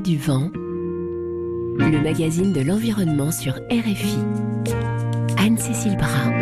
du vent, le magazine de l'environnement sur RFI. Anne-Cécile Brun.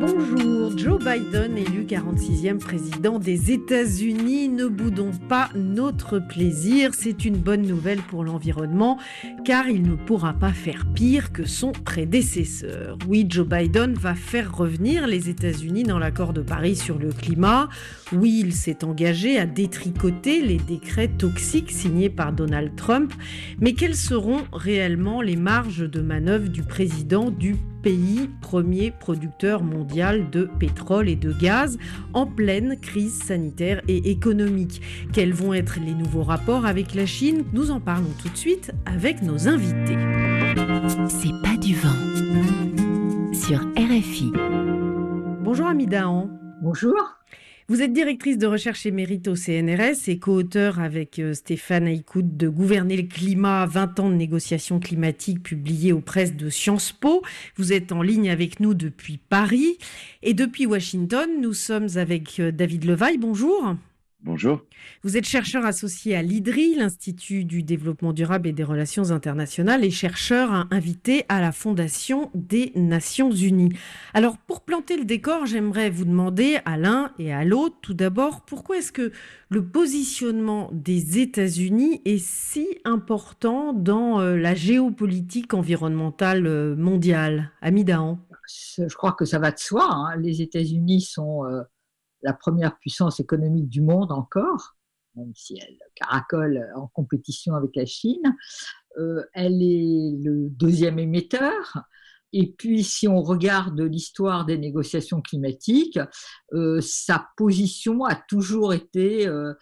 Bonjour, Joe Biden, élu 46e président des États-Unis. Ne boudons pas notre plaisir. C'est une bonne nouvelle pour l'environnement car il ne pourra pas faire pire que son prédécesseur. Oui, Joe Biden va faire revenir les États-Unis dans l'accord de Paris sur le climat. Oui, il s'est engagé à détricoter les décrets toxiques signés par Donald Trump. Mais quelles seront réellement les marges de manœuvre du président du pays premier producteur mondial de pétrole? Et de gaz en pleine crise sanitaire et économique. Quels vont être les nouveaux rapports avec la Chine? Nous en parlons tout de suite avec nos invités. C'est pas du vent sur RFI. Bonjour Amidahan. Bonjour. Vous êtes directrice de recherche émérite au CNRS et co-auteur avec euh, Stéphane Aïkoud de Gouverner le climat, 20 ans de négociations climatiques publié aux presses de Sciences Po. Vous êtes en ligne avec nous depuis Paris et depuis Washington, nous sommes avec euh, David Levaille. Bonjour. Bonjour. Vous êtes chercheur associé à l'IDRI, l'Institut du développement durable et des relations internationales, et chercheur invité à la Fondation des Nations Unies. Alors, pour planter le décor, j'aimerais vous demander à l'un et à l'autre, tout d'abord, pourquoi est-ce que le positionnement des États-Unis est si important dans euh, la géopolitique environnementale euh, mondiale? Amidahan Je crois que ça va de soi. Hein. Les États-Unis sont... Euh, la première puissance économique du monde encore, même si elle caracole en compétition avec la Chine. Euh, elle est le deuxième émetteur. Et puis, si on regarde l'histoire des négociations climatiques, euh, sa position a toujours été euh,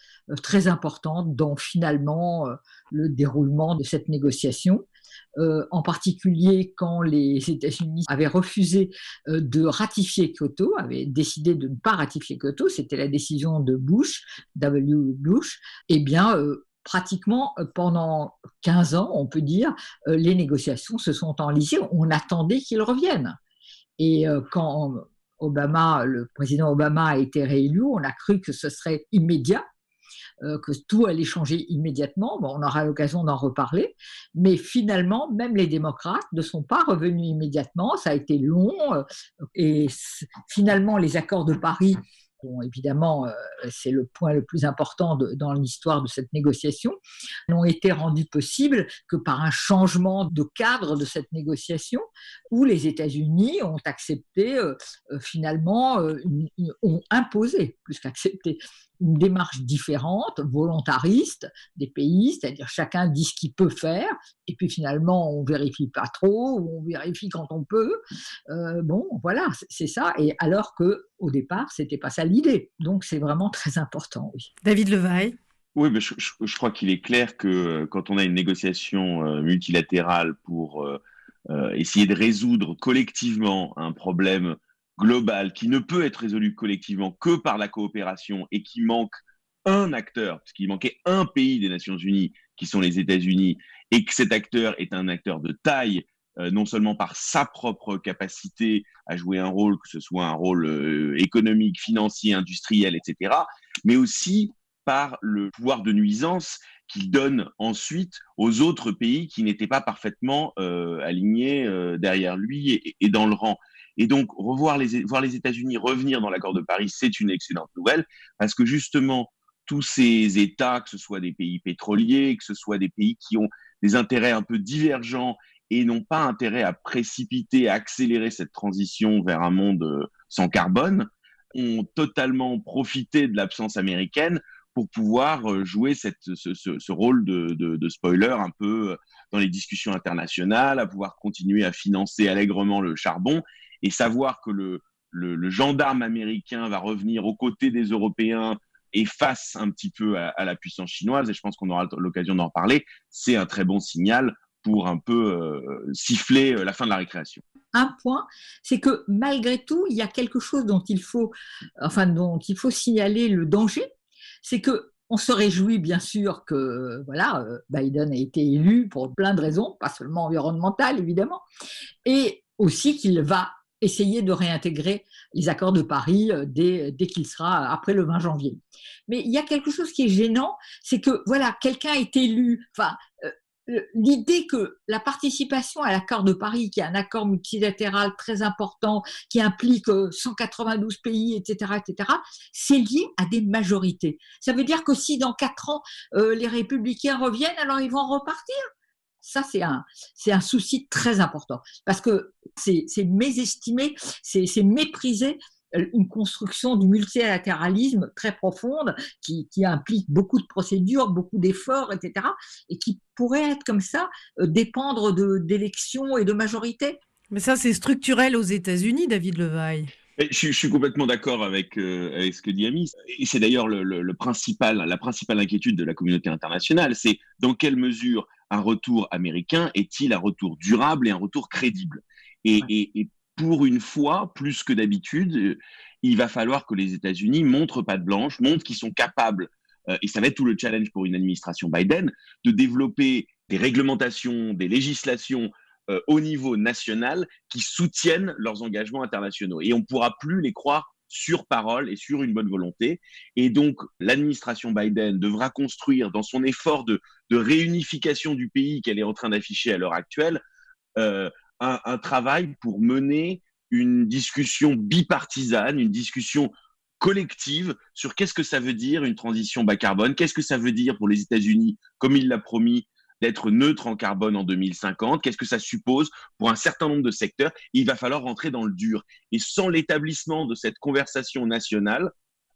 très importante dans finalement le déroulement de cette négociation. Euh, en particulier quand les États-Unis avaient refusé euh, de ratifier Kyoto, avaient décidé de ne pas ratifier Kyoto, c'était la décision de Bush, W. Bush, eh bien, euh, pratiquement pendant 15 ans, on peut dire, les négociations se sont enlisées. On attendait qu'ils reviennent. Et quand Obama, le président Obama a été réélu, on a cru que ce serait immédiat. Euh, que tout allait changer immédiatement. Bon, on aura l'occasion d'en reparler. Mais finalement, même les démocrates ne sont pas revenus immédiatement. Ça a été long. Euh, et finalement, les accords de Paris Bon, évidemment, euh, c'est le point le plus important dans l'histoire de cette négociation, n'ont été rendus possibles que par un changement de cadre de cette négociation, où les États-Unis ont accepté, finalement, ont imposé, plus qu'accepté, une démarche différente, volontariste des pays, c'est-à-dire chacun dit ce qu'il peut faire, et puis finalement on vérifie pas trop, ou on vérifie quand on peut. Euh, bon, voilà, c'est ça. Et alors que au départ, c'était pas ça l'idée. Donc c'est vraiment très important. Oui. David Levaille. Oui, mais je, crois qu'il est clair que euh, quand on a une négociation euh, multilatérale pour essayer de résoudre collectivement un problème global qui ne peut être résolu collectivement que par la coopération et qui manque un acteur, parce qu'il manquait un pays des Nations Unies, qui sont les États-Unis, et que cet acteur est un acteur de taille, euh, non seulement par sa propre capacité à jouer un rôle, que ce soit un rôle euh, économique, financier, industriel, etc., mais aussi par le pouvoir de nuisance qu'il donne ensuite aux autres pays qui n'étaient pas parfaitement euh, alignés derrière lui et, dans le rang. Et donc, revoir les, voir les États-Unis revenir dans l'accord de Paris, c'est une excellente nouvelle, parce que justement, tous ces États, que ce soit des pays pétroliers, que ce soit des pays qui ont des intérêts un peu divergents et n'ont pas intérêt à précipiter, à accélérer cette transition vers un monde euh, sans carbone, ont totalement profité de l'absence américaine pour pouvoir euh, jouer ce, rôle de, spoiler un peu euh, dans les discussions internationales, à pouvoir continuer à financer allègrement le charbon et savoir que le, gendarme américain va revenir aux côtés des Européens et face un petit peu à, la puissance chinoise, et je pense qu'on aura l'occasion d'en parler, c'est un très bon signal pour un peu euh, siffler euh, la fin de la récréation. Un point, c'est que malgré tout, il y a quelque chose dont il faut, enfin, dont il faut signaler le danger, c'est que on se réjouit bien sûr que voilà, euh, Biden a été élu pour plein de raisons, pas seulement environnementales évidemment, et aussi qu'il va essayer de réintégrer les accords de Paris dès, dès qu'il sera après le 20 janvier. Mais il y a quelque chose qui est gênant, c'est que voilà, quelqu'un est élu, enfin, l'idée que la participation à l'accord de Paris, qui est un accord multilatéral très important, qui implique 192 euh, pays, etc., etc., c'est lié à des majorités. Ça veut dire que si dans quatre ans euh, les républicains reviennent, alors ils vont repartir? Ça, c'est un, c'est un souci très important parce que c'est, c'est c'est, c'est méprisé euh, une construction du multilatéralisme très profonde qui, implique beaucoup de procédures, beaucoup d'efforts, etc. et qui pourrait être comme ça, euh, dépendre d'élections et de majorités. Mais ça, c'est structurel aux États-Unis, David Levaille. Je, suis complètement d'accord avec, euh, avec ce que dit Amis. Et c'est d'ailleurs le, principal, la principale inquiétude de la communauté internationale, c'est dans quelle mesure un retour américain est-il un retour durable et un retour crédible? Et, et, pour une fois, plus que d'habitude, euh, il va falloir que les États-Unis montrent pas de blanche, montrent qu'ils sont capables, euh, et ça va être tout le challenge pour une administration Biden, de développer des réglementations, des législations euh, au niveau national qui soutiennent leurs engagements internationaux. Et on ne pourra plus les croire sur parole et sur une bonne volonté. Et donc, l'administration Biden devra construire dans son effort de, réunification du pays qu'elle est en train d'afficher à l'heure actuelle, un, travail pour mener une discussion bipartisane, une discussion collective sur qu'est-ce que ça veut dire une transition bas carbone, qu'est-ce que ça veut dire pour les États-Unis, comme il l'a promis, d'être neutre en carbone en 2050, qu'est-ce que ça suppose pour un certain nombre de secteurs? Il va falloir rentrer dans le dur. Et sans l'établissement de cette conversation nationale,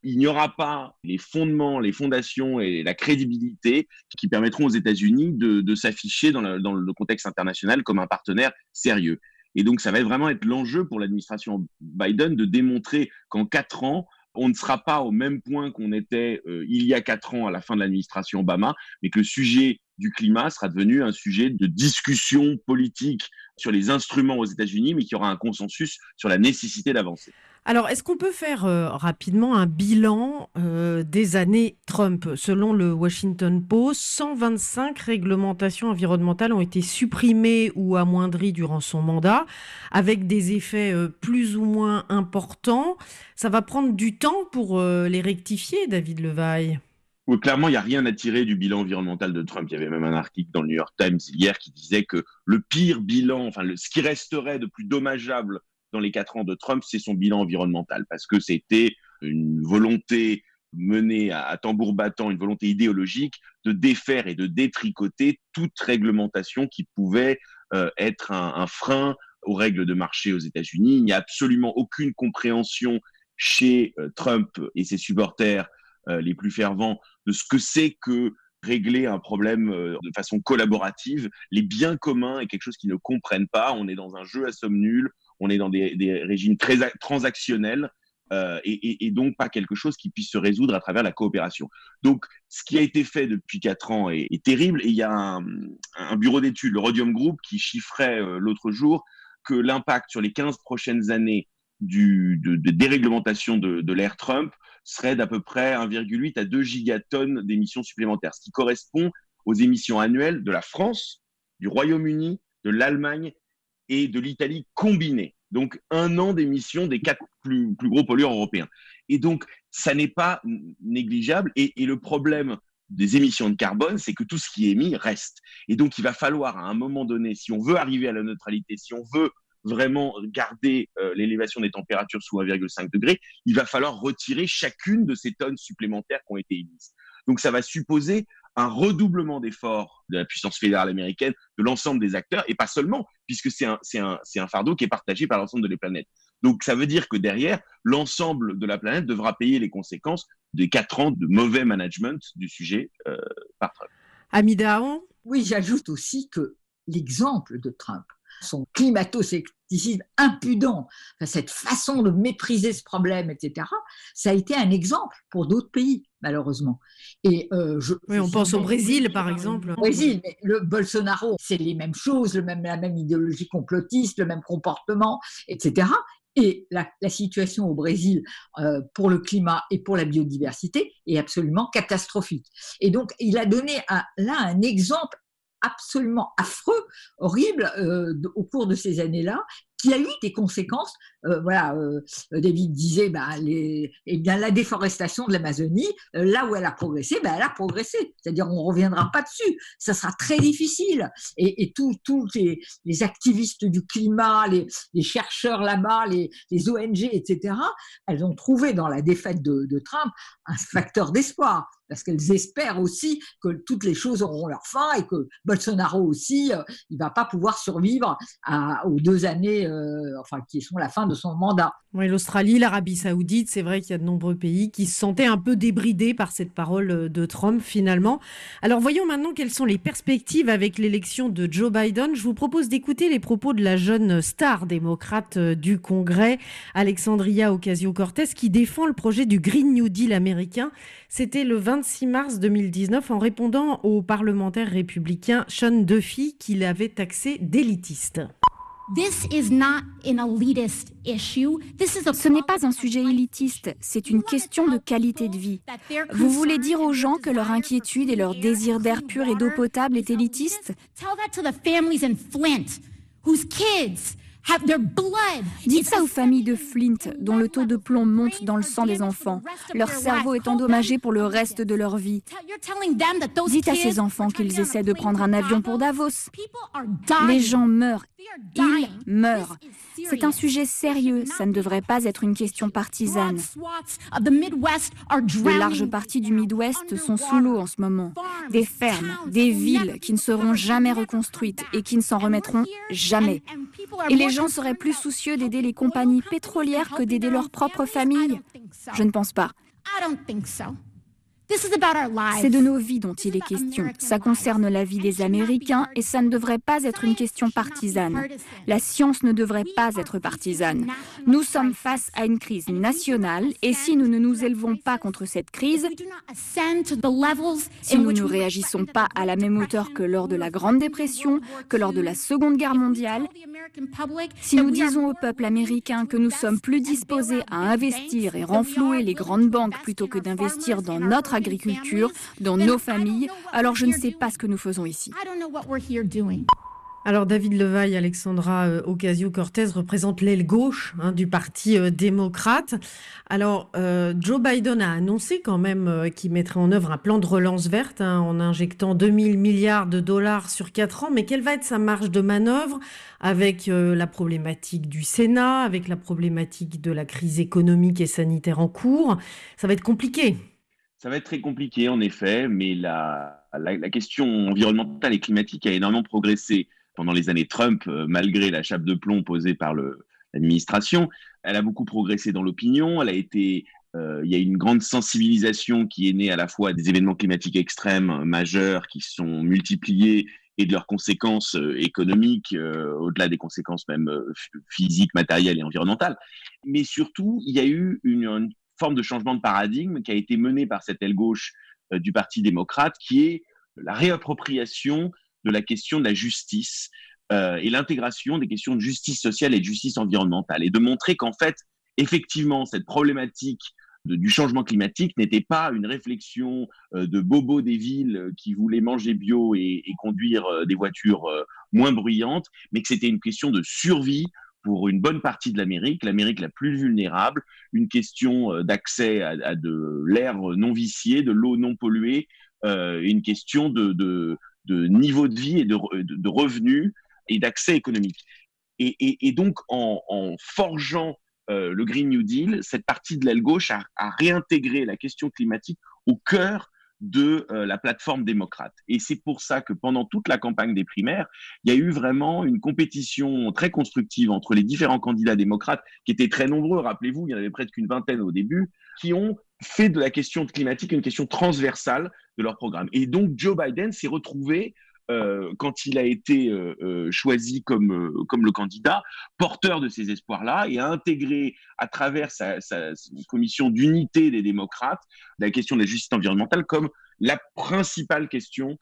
il n'y aura pas les fondements, les fondations et la crédibilité qui permettront aux États-Unis de, s'afficher dans, le contexte international comme un partenaire sérieux. Et donc, ça va vraiment être l'enjeu pour l'administration Biden de démontrer qu'en quatre ans, on ne sera pas au même point qu'on était euh, il y a quatre ans à la fin de l'administration Obama, mais que le sujet du climat sera devenu un sujet de discussion politique sur les instruments aux États-Unis, mais qu'il y aura un consensus sur la nécessité d'avancer. Alors, est-ce qu'on peut faire euh, rapidement un bilan euh, des années Trump? Selon le Washington Post, 125 réglementations environnementales ont été supprimées ou amoindries durant son mandat, avec des effets euh, plus ou moins importants. Ça va prendre du temps pour les rectifier, David Levaille? Oui, clairement, il n'y a rien à tirer du bilan environnemental de Trump. Il y avait même un article dans le New York Times hier qui disait que le pire bilan, enfin, ce qui resterait de plus dommageable dans les quatre ans de Trump, c'est son bilan environnemental, parce que c'était une volonté menée à, tambour battant, une volonté idéologique de défaire et de détricoter toute réglementation qui pouvait euh, être un, frein aux règles de marché aux États-Unis. Il n'y a absolument aucune compréhension chez euh, Trump et ses supporters les plus fervents de ce que c'est que régler un problème de façon collaborative. Les biens communs est quelque chose qu'ils ne comprennent pas. On est dans un jeu à somme nulle on est dans des, régimes très transactionnels euh, et, donc pas quelque chose qui puisse se résoudre à travers la coopération. Donc, ce qui a été fait depuis quatre ans est, terrible. Et il y a un, bureau d'études, le Rhodium Group, qui chiffrait euh, l'autre jour que l'impact sur les 15 prochaines années de, déréglementation de l'ère Trump serait d'à peu près 1,8 à 2 gigatonnes d'émissions supplémentaires, ce qui correspond aux émissions annuelles de la France, du Royaume-Uni, de l'Allemagne et de l'Italie combinée. Donc, un an d'émissions des quatre plus, gros pollueurs européens. Et donc, ça n'est pas négligeable. Et, le problème des émissions de carbone, c'est que tout ce qui est émis reste. Et donc, il va falloir, à un moment donné, si on veut arriver à la neutralité, si on veut vraiment garder euh, l'élévation des températures sous 1,5 degré, il va falloir retirer chacune de ces tonnes supplémentaires qui ont été émises. Donc, ça va supposer un redoublement d'efforts de la puissance fédérale américaine, de l'ensemble des acteurs, et pas seulement, puisque c'est un, un, un fardeau qui est partagé par l'ensemble de la planète. Donc ça veut dire que derrière, l'ensemble de la planète devra payer les conséquences des quatre ans de mauvais management du sujet euh, par Trump. Amida Oui, j'ajoute aussi que l'exemple de Trump, son climato-scepticisme impudent, cette façon de mépriser ce problème, etc., ça a été un exemple pour d'autres pays, malheureusement. Et euh, je, oui, on pense au Brésil, par exemple. Au Brésil, mais le Bolsonaro, c'est les mêmes choses, le même, la même idéologie complotiste, le même comportement, etc. Et la, situation au Brésil euh, pour le climat et pour la biodiversité est absolument catastrophique. Et donc, il a donné là un exemple absolument affreux, horrible, euh, au cours de ces années-là, qui a eu des conséquences. Euh, voilà, euh, David disait, bah, les, eh bien, la déforestation de l'Amazonie, là où elle a progressé, bah, elle a progressé. C'est-à-dire, on ne reviendra pas dessus. Ça sera très difficile. Et, tous les, activistes du climat, les, chercheurs là-bas, les, ONG, etc., elles ont trouvé dans la défaite de Trump un facteur d'espoir parce qu'elles espèrent aussi que toutes les choses auront leur fin et que Bolsonaro aussi, euh, il va pas pouvoir survivre aux deux années, euh, enfin qui sont la fin de son mandat. Oui, l'Australie, l'Arabie Saoudite, c'est vrai qu'il y a de nombreux pays qui se sentaient un peu débridés par cette parole euh, de Trump finalement. Alors voyons maintenant quelles sont les perspectives avec l'élection de Joe Biden. Je vous propose d'écouter les propos de la jeune star démocrate du Congrès, Alexandria Ocasio-Cortez, qui défend le projet du Green New Deal américain. C'était le 26 mars 2019 en répondant au parlementaire républicain Sean Duffy qui l'avait taxé d'élitiste. Ce n'est pas un sujet élitiste, c'est une question de qualité de vie. Vous voulez dire aux gens que leur inquiétude et leur désir d'air pur et d'eau potable est élitiste? Dites ça aux familles de Flint, dont le taux de plomb monte dans le sang des enfants. Leur cerveau est endommagé pour le reste de leur vie. Dites à ces enfants qu'ils essaient de prendre un avion pour Davos. Les gens meurent. Ils meurent. C'est un sujet sérieux, ça ne devrait pas être une question partisane. De larges parties du Midwest sont sous l'eau en ce moment. Des fermes, des villes qui ne seront jamais reconstruites et qui ne s'en remettront jamais. Et les gens seraient plus soucieux d'aider les compagnies pétrolières que d'aider leur propre famille Je ne pense pas. C'est de nos vies dont il est question. Ça concerne la vie des Américains et ça ne devrait pas être une question partisane. La science ne devrait pas être partisane. Nous sommes face à une crise nationale et si nous ne nous élevons pas contre cette crise, si nous ne réagissons pas à la même hauteur que lors de la Grande Dépression, que lors de la Seconde Guerre mondiale, si nous disons au peuple américain que nous sommes plus disposés à investir et renflouer les grandes banques plutôt que d'investir dans notre agriculture, dans nos familles, alors je ne sais pas ce que nous faisons ici. Alors David Levaille, Alexandra euh, Ocasio-Cortez représente l'aile gauche hein, du Parti euh, démocrate. Alors euh, Joe Biden a annoncé quand même qu'il mettrait en œuvre un plan de relance verte hein, en injectant 2000 milliards de dollars sur quatre ans. Mais quelle va être sa marge de manœuvre avec la problématique du Sénat, avec la problématique de la crise économique et sanitaire en cours? Ça va être compliqué. Ça va être très compliqué en effet, mais la question environnementale et climatique a énormément progressé pendant les années Trump, euh, malgré la chape de plomb posée par l'administration. Elle a beaucoup progressé dans l'opinion. Elle a été, euh, il y a une grande sensibilisation qui est née à la fois des événements climatiques extrêmes euh, majeurs qui sont multipliés et de leurs conséquences économiques, au-delà des conséquences même physiques, matérielles et environnementales. Mais surtout, il y a eu une, forme de changement de paradigme qui a été menée par cette aile gauche du Parti démocrate, qui est la réappropriation de la question de la justice euh, et l'intégration des questions de justice sociale et de justice environnementale, et de montrer qu'en fait, effectivement, cette problématique du changement climatique n'était pas une réflexion euh, de bobos des villes qui voulaient manger bio et, conduire euh, des voitures moins bruyantes, mais que c'était une question de survie pour une bonne partie de l'Amérique, l'Amérique la plus vulnérable, une question d'accès à, de l'air non vicié, de l'eau non polluée, une question de niveau de vie et de, de, revenus et d'accès économique. Et, donc, en, forgeant euh, le Green New Deal, cette partie de l'aile gauche a, réintégré la question climatique au cœur de euh, la plateforme démocrate. Et c'est pour ça que pendant toute la campagne des primaires, il y a eu vraiment une compétition très constructive entre les différents candidats démocrates, qui étaient très nombreux, rappelez-vous, il y en avait près qu'une vingtaine au début, qui ont fait de la question climatique une question transversale de leur programme. Et donc Joe Biden s'est retrouvé euh, quand il a été euh, euh, choisi comme, comme le candidat, porteur de ces espoirs-là et a intégré à travers sa, commission d'unité des démocrates la question de la justice environnementale comme la principale question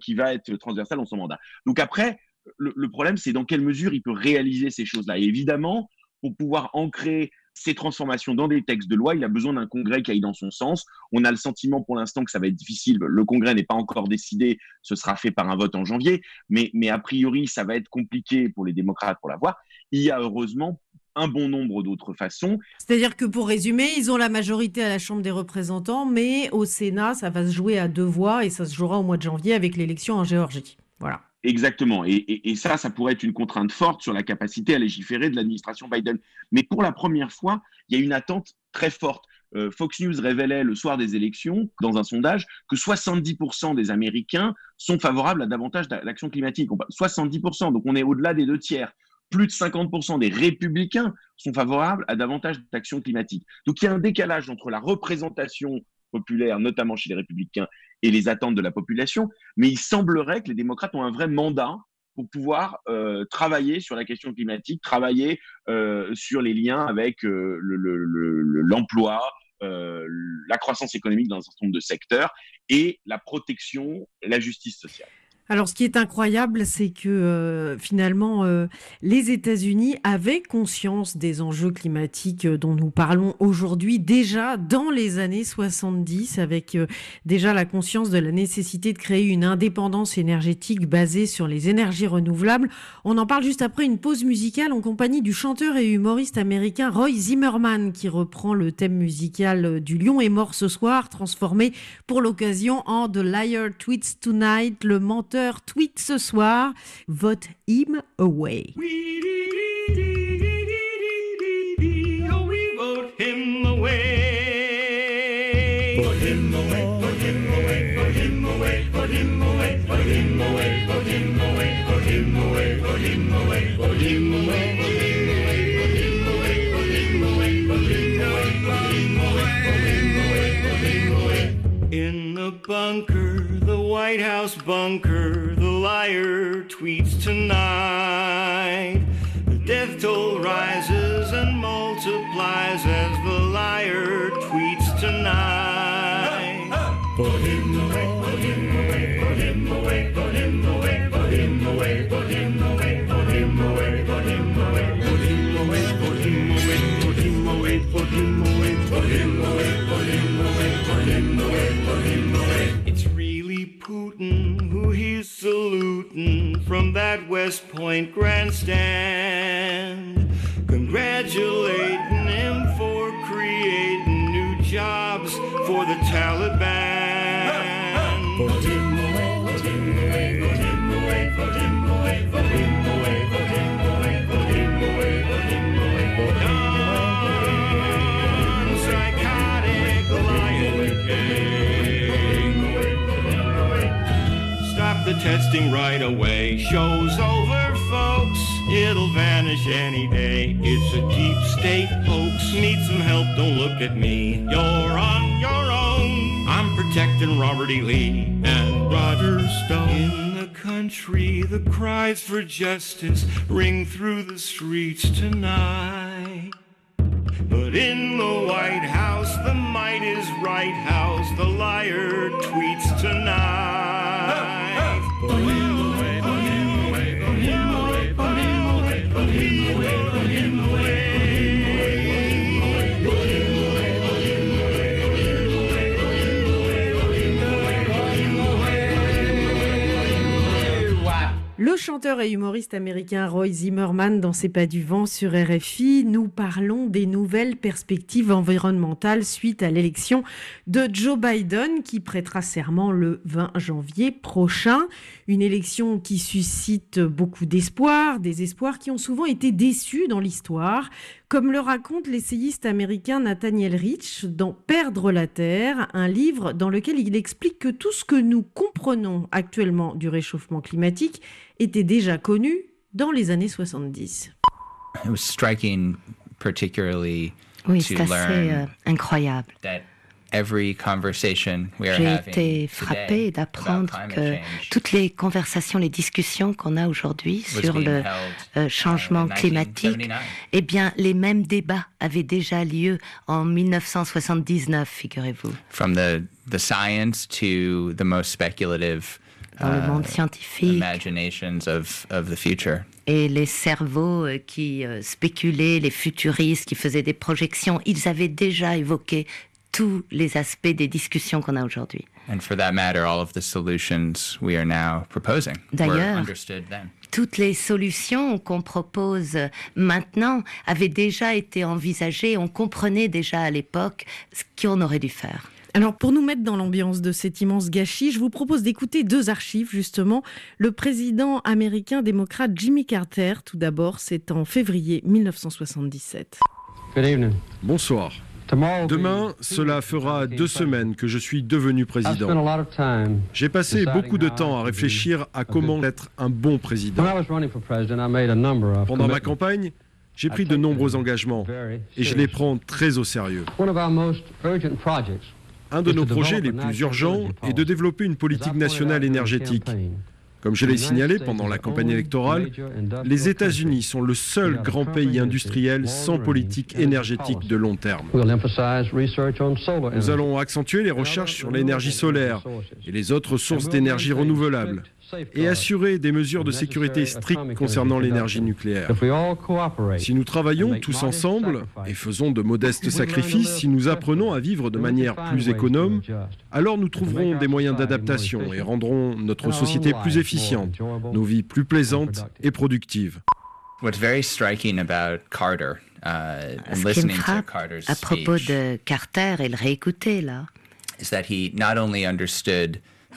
qui va être transversale dans son mandat. Donc après, le, le problème, c'est dans quelle mesure il peut réaliser ces choses-là. Et évidemment, pour pouvoir ancrer ces transformations dans des textes de loi, il a besoin d'un Congrès qui aille dans son sens. On a le sentiment pour l'instant que ça va être difficile. Le Congrès n'est pas encore décidé, ce sera fait par un vote en janvier, mais, mais a priori, ça va être compliqué pour les démocrates pour l'avoir. Il y a heureusement un bon nombre d'autres façons. C'est-à-dire que pour résumer, ils ont la majorité à la Chambre des représentants, mais au Sénat, ça va se jouer à deux voix et ça se jouera au mois de janvier avec l'élection en Géorgie. Voilà. Exactement. Et, ça, ça pourrait être une contrainte forte sur la capacité à légiférer de l'administration Biden. Mais pour la première fois, il y a une attente très forte. Euh, Fox News révélait le soir des élections, dans un sondage, que 70% des Américains sont favorables à davantage d'action climatique. 70%, donc on est au-delà des deux tiers. Plus de 50% des républicains sont favorables à davantage d'action climatique. Donc il y a un décalage entre la représentation populaire, notamment chez les républicains, et les attentes de la population. Mais il semblerait que les démocrates ont un vrai mandat pour pouvoir euh, travailler sur la question climatique, travailler euh, sur les liens avec euh, l'emploi, la croissance économique dans un certain nombre de secteurs et la protection la justice sociale. Alors, ce qui est incroyable, c'est que euh, finalement, euh, les États-Unis avaient conscience des enjeux climatiques euh, dont nous parlons aujourd'hui, déjà dans les années 70, avec déjà la conscience de la nécessité de créer une indépendance énergétique basée sur les énergies renouvelables. On en parle juste après une pause musicale en compagnie du chanteur et humoriste américain Roy Zimmerman, qui reprend le thème musical du Lion est mort ce soir, transformé pour l'occasion en The Liar Tweets Tonight, le menteur tweet ce soir, vote him away. In the bunker, White House bunker, the liar tweets tonight. The death toll rises and multiplies as the liar tweets tonight. Put him away, put him away, put him away, put him away, put him away, put him away, put him away, put him away, put him away, put him away, put him away, put him away, put him away, put him away, put him away, put him away. From that West Point grandstand, congratulating him for creating new jobs for the Taliban. Testing right away. Show's over, folks. It'll vanish any day. It's a deep state hoax. Need some help? Don't look at me. You're on your own. I'm protecting Robert E. Lee and Roger Stone. In the country, the cries for justice ring through the streets tonight. But in the White House, the might is right house. The liar chanteur et humoriste américain Roy Zimmerman dans C'est pas du vent sur RFI, nous parlons des nouvelles perspectives environnementales suite à l'élection de Joe Biden qui prêtera serment le 20 janvier prochain. Une élection qui suscite beaucoup d'espoir, des espoirs qui ont souvent été déçus dans l'histoire, comme le raconte l'essayiste américain Nathaniel Rich dans Perdre la Terre, un livre dans lequel il explique que tout ce que nous comprenons actuellement du réchauffement climatique était déjà connu dans les années 70. oui, c'est assez euh, incroyable. J'ai été frappé d'apprendre que toutes les conversations, les discussions qu'on a aujourd'hui sur le euh, changement climatique, eh bien, les mêmes débats avaient déjà lieu en 1979, figurez-vous. From the, the science to the most speculative dans le monde scientifique. et les cerveaux qui spéculaient, les futuristes qui faisaient des projections, ils avaient déjà évoqué tous les aspects des discussions qu'on a aujourd'hui. D'ailleurs, toutes les solutions qu'on propose maintenant avaient déjà été envisagées, on comprenait déjà à l'époque ce qu'on aurait dû faire. Alors, pour nous mettre dans l'ambiance de cet immense gâchis, je vous propose d'écouter deux archives, justement. Le président américain démocrate Jimmy Carter, tout d'abord, c'est en février 1977. Bonsoir. Demain, cela fera deux semaines que je suis devenu président. J'ai passé beaucoup de temps à réfléchir à comment être un bon président. Pendant ma campagne, j'ai pris de nombreux engagements et je les prends très au sérieux. Un de nos projets les plus urgents est de développer une politique nationale énergétique. Comme je l'ai signalé pendant la campagne électorale, les États-Unis sont le seul grand pays industriel sans politique énergétique de long terme. Nous allons accentuer les recherches sur l'énergie solaire et les autres sources d'énergie renouvelables et assurer des mesures de sécurité strictes concernant l'énergie nucléaire. Si nous travaillons tous ensemble et faisons de modestes sacrifices, si nous apprenons à vivre de manière plus économe, alors nous trouverons des moyens d'adaptation et rendrons notre société plus efficiente, nos vies plus plaisantes et productives. What's very striking about Carter, uh, Ce qui me frappe à propos de Carter et le réécouter là,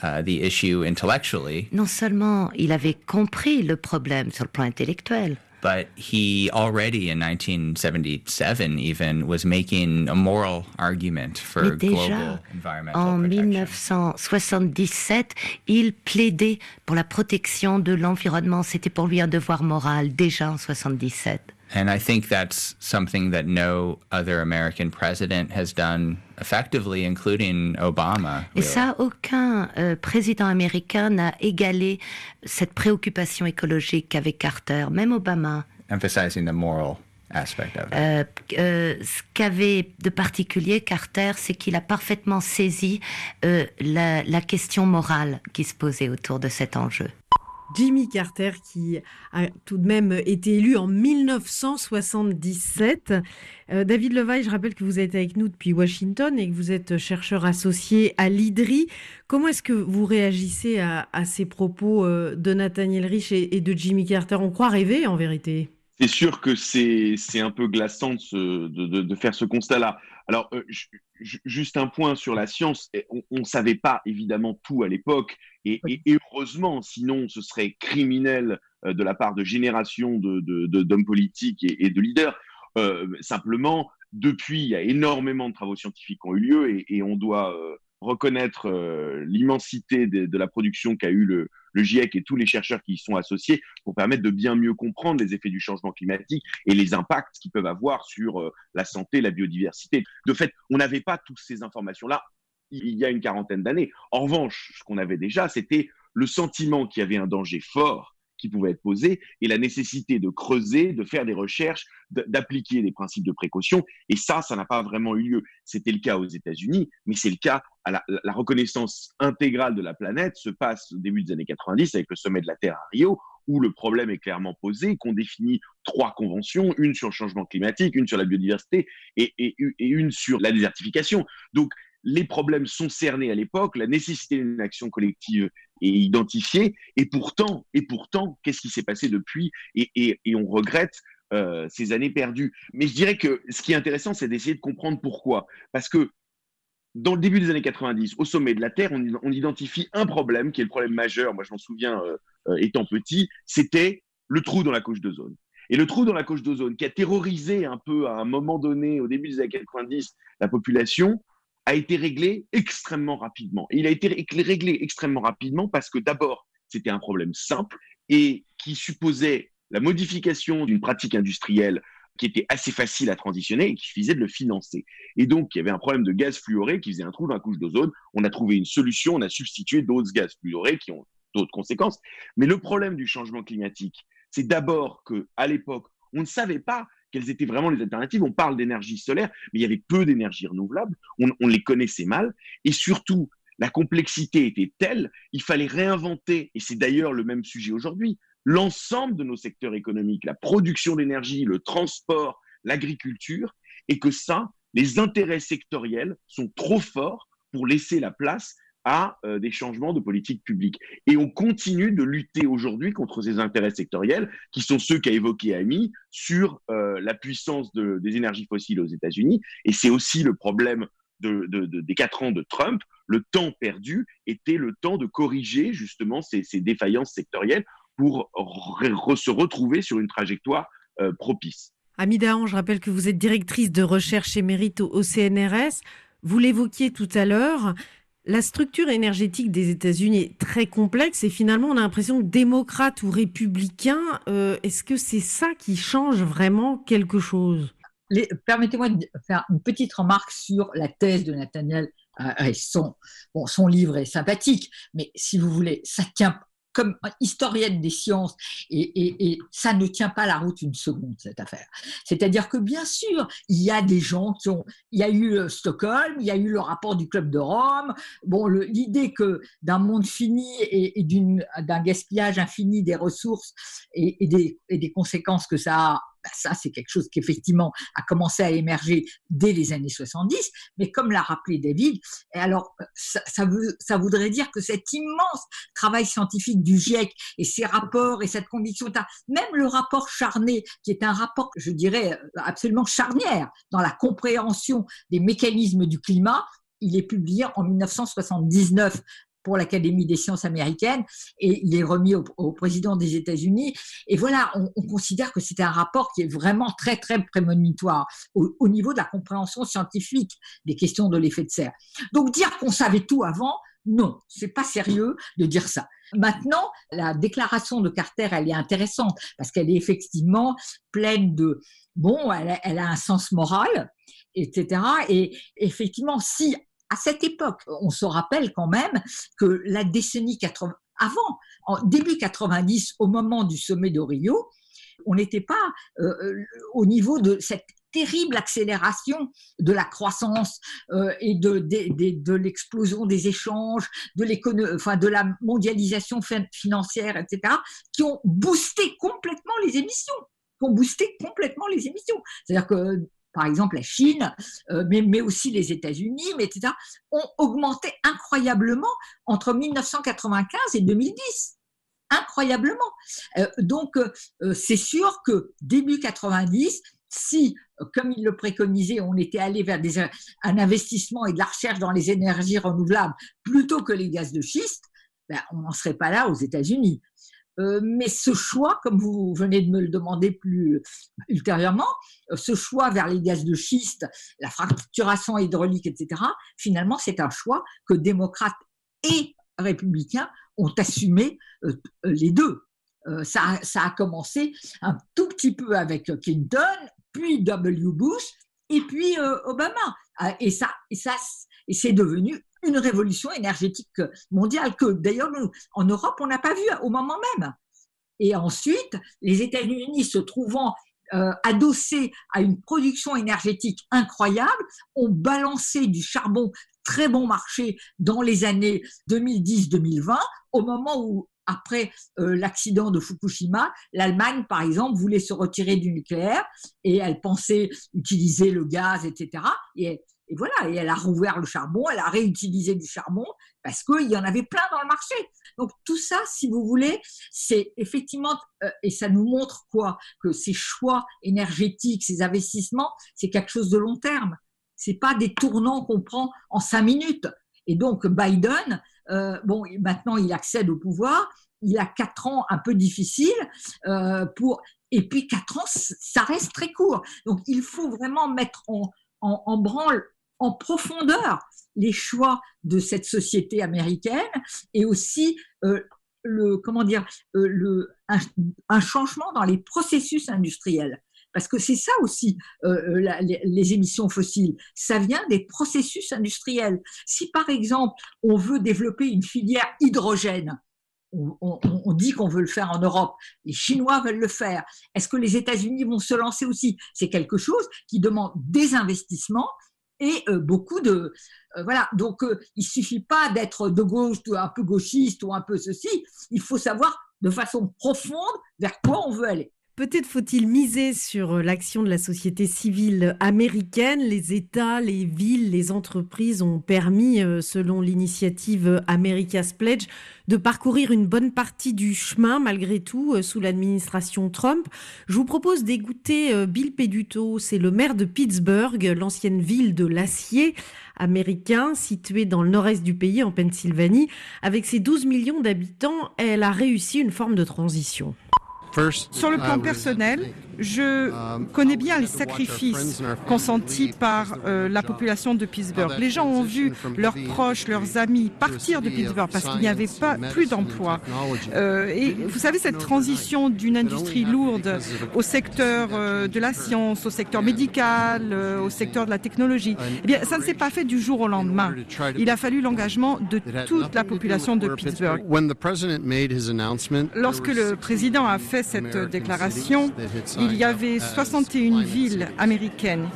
is that he not only understood Uh, the issue intellectually. Non seulement il avait compris le problème sur le plan intellectuel. But he already in 1977 even was making a moral argument for global environmental en 1977, il plaidait pour la protection de l'environnement. C'était pour lui un devoir moral déjà en 77. And I think that's something that no other American president has done effectively, including Obama. Et ça, aucun euh, président américain n'a égalé cette préoccupation écologique avec Carter, même Obama. Emphasizing the moral aspect of it. Euh, euh, ce qu'avait de particulier Carter, c'est qu'il a parfaitement saisi euh, la, la question morale qui se posait autour de cet enjeu. Jimmy Carter, qui a tout de même été élu en 1977. Euh, David Levaille, je rappelle que vous êtes avec nous depuis Washington et que vous êtes chercheur associé à l'IDRI. Comment est-ce que vous réagissez à, ces propos euh, de Nathaniel Rich et, de Jimmy Carter? On croit rêver en vérité c'est sûr que c'est un peu glaçant de, faire ce constat-là. Alors, euh, juste un point sur la science. On ne savait pas évidemment tout à l'époque, et, heureusement, sinon ce serait criminel euh, de la part de générations d'hommes politiques et, de leaders. Euh, simplement, depuis, il y a énormément de travaux scientifiques qui ont eu lieu, et, on doit reconnaître l'immensité de, la production qu'a eu le, GIEC et tous les chercheurs qui y sont associés pour permettre de bien mieux comprendre les effets du changement climatique et les impacts qu'ils peuvent avoir sur euh, la santé, la biodiversité. De fait, on n'avait pas toutes ces informations-là il y a une quarantaine d'années. En revanche, ce qu'on avait déjà, c'était le sentiment qu'il y avait un danger fort qui pouvaient être posées et la nécessité de creuser, de faire des recherches, d'appliquer des principes de précaution. Et ça, ça n'a pas vraiment eu lieu. C'était le cas aux États-Unis, mais c'est le cas à la, reconnaissance intégrale de la planète se passe au début des années 90 avec le sommet de la Terre à Rio, où le problème est clairement posé, qu'on définit trois conventions, une sur le changement climatique, une sur la biodiversité et, et, et une sur la désertification. Donc, les problèmes sont cernés à l'époque, la nécessité d'une action collective est identifiée, et pourtant, et pourtant, qu'est-ce qui s'est passé depuis? Et, on regrette euh, ces années perdues. Mais je dirais que ce qui est intéressant, c'est d'essayer de comprendre pourquoi. Parce que dans le début des années 90, au sommet de la Terre, on, identifie un problème qui est le problème majeur. Moi, je m'en souviens euh, euh, étant petit, c'était le trou dans la couche d'ozone. Et le trou dans la couche d'ozone, qui a terrorisé un peu à un moment donné, au début des années 90, la population, a été réglé extrêmement rapidement. Et il a été réglé extrêmement rapidement parce que d'abord, c'était un problème simple et qui supposait la modification d'une pratique industrielle qui était assez facile à transitionner et qui suffisait de le financer. Et donc, il y avait un problème de gaz fluoré qui faisait un trou dans la couche d'ozone. On a trouvé une solution, on a substitué d'autres gaz fluorés qui ont d'autres conséquences. Mais le problème du changement climatique, c'est d'abord que à l'époque, on ne savait pas quelles étaient vraiment les alternatives. On parle d'énergie solaire, mais il y avait peu d'énergie renouvelable, on, les connaissait mal, et surtout, la complexité était telle, il fallait réinventer, et c'est d'ailleurs le même sujet aujourd'hui, l'ensemble de nos secteurs économiques, la production d'énergie, le transport, l'agriculture, et que ça, les intérêts sectoriels sont trop forts pour laisser la place à euh, des changements de politique publique. Et on continue de lutter aujourd'hui contre ces intérêts sectoriels, qui sont ceux qu'a évoqué Ami sur euh, la puissance des énergies fossiles aux États-Unis. Et c'est aussi le problème des quatre ans de Trump. Le temps perdu était le temps de corriger justement ces, défaillances sectorielles pour se retrouver sur une trajectoire euh, propice. Amida je rappelle que vous êtes directrice de recherche émérite au CNRS. Vous l'évoquiez tout à l'heure, la structure énergétique des États-Unis est très complexe et finalement on a l'impression que démocrate ou républicain, euh, est-ce que c'est ça qui change vraiment quelque chose? Permettez-moi de faire une petite remarque sur la thèse de Nathaniel. Euh, son, bon, son livre est sympathique, mais si vous voulez, ça tient comme historienne des sciences, et, ça ne tient pas la route une seconde, cette affaire. C'est-à-dire que bien sûr, il y a des gens qui ont... Il y a eu euh, Stockholm, il y a eu le rapport du Club de Rome. Bon, l'idée que d'un monde fini et, d'un gaspillage infini des ressources et, des, et des conséquences que ça a bah, ça, c'est quelque chose qui effectivement a commencé à émerger dès les années 70. Mais comme l'a rappelé David, et alors ça, ça, voudrait dire que cet immense travail scientifique du GIEC et ses rapports et cette conviction, même le rapport Charnay, qui est un rapport, je dirais, absolument charnière dans la compréhension des mécanismes du climat, il est publié en 1979 pour l'Académie des sciences américaines et il est remis au, président des États-Unis. Et voilà, on, considère que c'est un rapport qui est vraiment très, très prémonitoire au, niveau de la compréhension scientifique des questions de l'effet de serre. Donc dire qu'on savait tout avant, non, c'est pas sérieux de dire ça. Maintenant, la déclaration de Carter, elle est intéressante parce qu'elle est effectivement pleine de bon, elle elle a un sens moral, etc. Et effectivement, si à cette époque, on se rappelle quand même que la décennie 80, avant, en début 90, au moment du sommet de Rio, on n'était pas euh, euh, au niveau de cette terrible accélération de la croissance euh, et de, de, l'explosion des échanges, de, enfin, de la mondialisation financière, etc., qui ont boosté complètement les émissions, qui ont boosté complètement les émissions. C'est-à-dire que par exemple la Chine, euh, mais, aussi les États-Unis, etc., ont augmenté incroyablement entre 1995 et 2010. Incroyablement. Euh, donc, euh, c'est sûr que début 90, si, comme il le préconisait, on était allé vers un investissement et de la recherche dans les énergies renouvelables plutôt que les gaz de schiste, ben, on n'en serait pas là aux États-Unis. Euh, mais ce choix, comme vous venez de me le demander plus ultérieurement, euh, ce choix vers les gaz de schiste, la fracturation hydraulique, etc., finalement, c'est un choix que démocrates et républicains ont assumé euh, les deux. Ça, a commencé un tout petit peu avec Clinton, puis W. Bush, et puis Obama. Et ça, et ça, et c'est devenu une révolution énergétique mondiale que d'ailleurs nous, en Europe, on n'a pas vu au moment même. Et ensuite, les États-Unis se trouvant euh, adossés à une production énergétique incroyable, ont balancé du charbon très bon marché dans les années 2010-2020, au moment où après euh, l'accident de Fukushima, l'Allemagne, par exemple, voulait se retirer du nucléaire et elle pensait utiliser le gaz, etc. Et et voilà, et elle a rouvert le charbon, elle a réutilisé du charbon parce qu'il y en avait plein dans le marché. Donc tout ça, si vous voulez, c'est effectivement, euh, et ça nous montre quoi? Que ces choix énergétiques, ces investissements, c'est quelque chose de long terme. C'est pas des tournants qu'on prend en cinq minutes. Et donc Biden, euh, bon, maintenant il accède au pouvoir, il a quatre ans un peu difficiles euh, pour, et puis quatre ans, ça reste très court. Donc il faut vraiment mettre en, en, en branle en profondeur les choix de cette société américaine et aussi euh, le comment dire euh, le un, changement dans les processus industriels. Parce que c'est ça aussi euh, les, émissions fossiles. Ça vient des processus industriels. Si par exemple on veut développer une filière hydrogène on dit qu'on veut le faire en Europe, les Chinois veulent le faire. Est-ce que les États-Unis vont se lancer aussi? C'est quelque chose qui demande des investissements et beaucoup de voilà. Donc il suffit pas d'être de gauche, un peu gauchiste ou un peu ceci. Il faut savoir de façon profonde vers quoi on veut aller. Peut-être faut-il miser sur euh, l'action de la société civile américaine. Les États, les villes, les entreprises ont permis, euh, selon l'initiative America's Pledge, de parcourir une bonne partie du chemin, malgré tout, euh, sous l'administration Trump. Je vous propose d'écouter Bill Peduto. C'est le maire de Pittsburgh, l'ancienne ville de l'acier américain, située dans le nord-est du pays, en Pennsylvanie. Avec ses 12 millions d'habitants, elle a réussi une forme de transition. Sur le plan personnel, je connais bien les sacrifices consentis par euh, la population de Pittsburgh. Les gens ont vu leurs proches, leurs amis partir de Pittsburgh parce qu'il n'y avait pas plus d'emplois. Euh, et vous savez, cette transition d'une industrie lourde au secteur euh, de la science, au secteur médical, au secteur de la technologie, eh bien, ça ne s'est pas fait du jour au lendemain. Il a fallu l'engagement de toute la population de Pittsburgh. Lorsque le président a fait cette déclaration, il y avait 61 villes américaines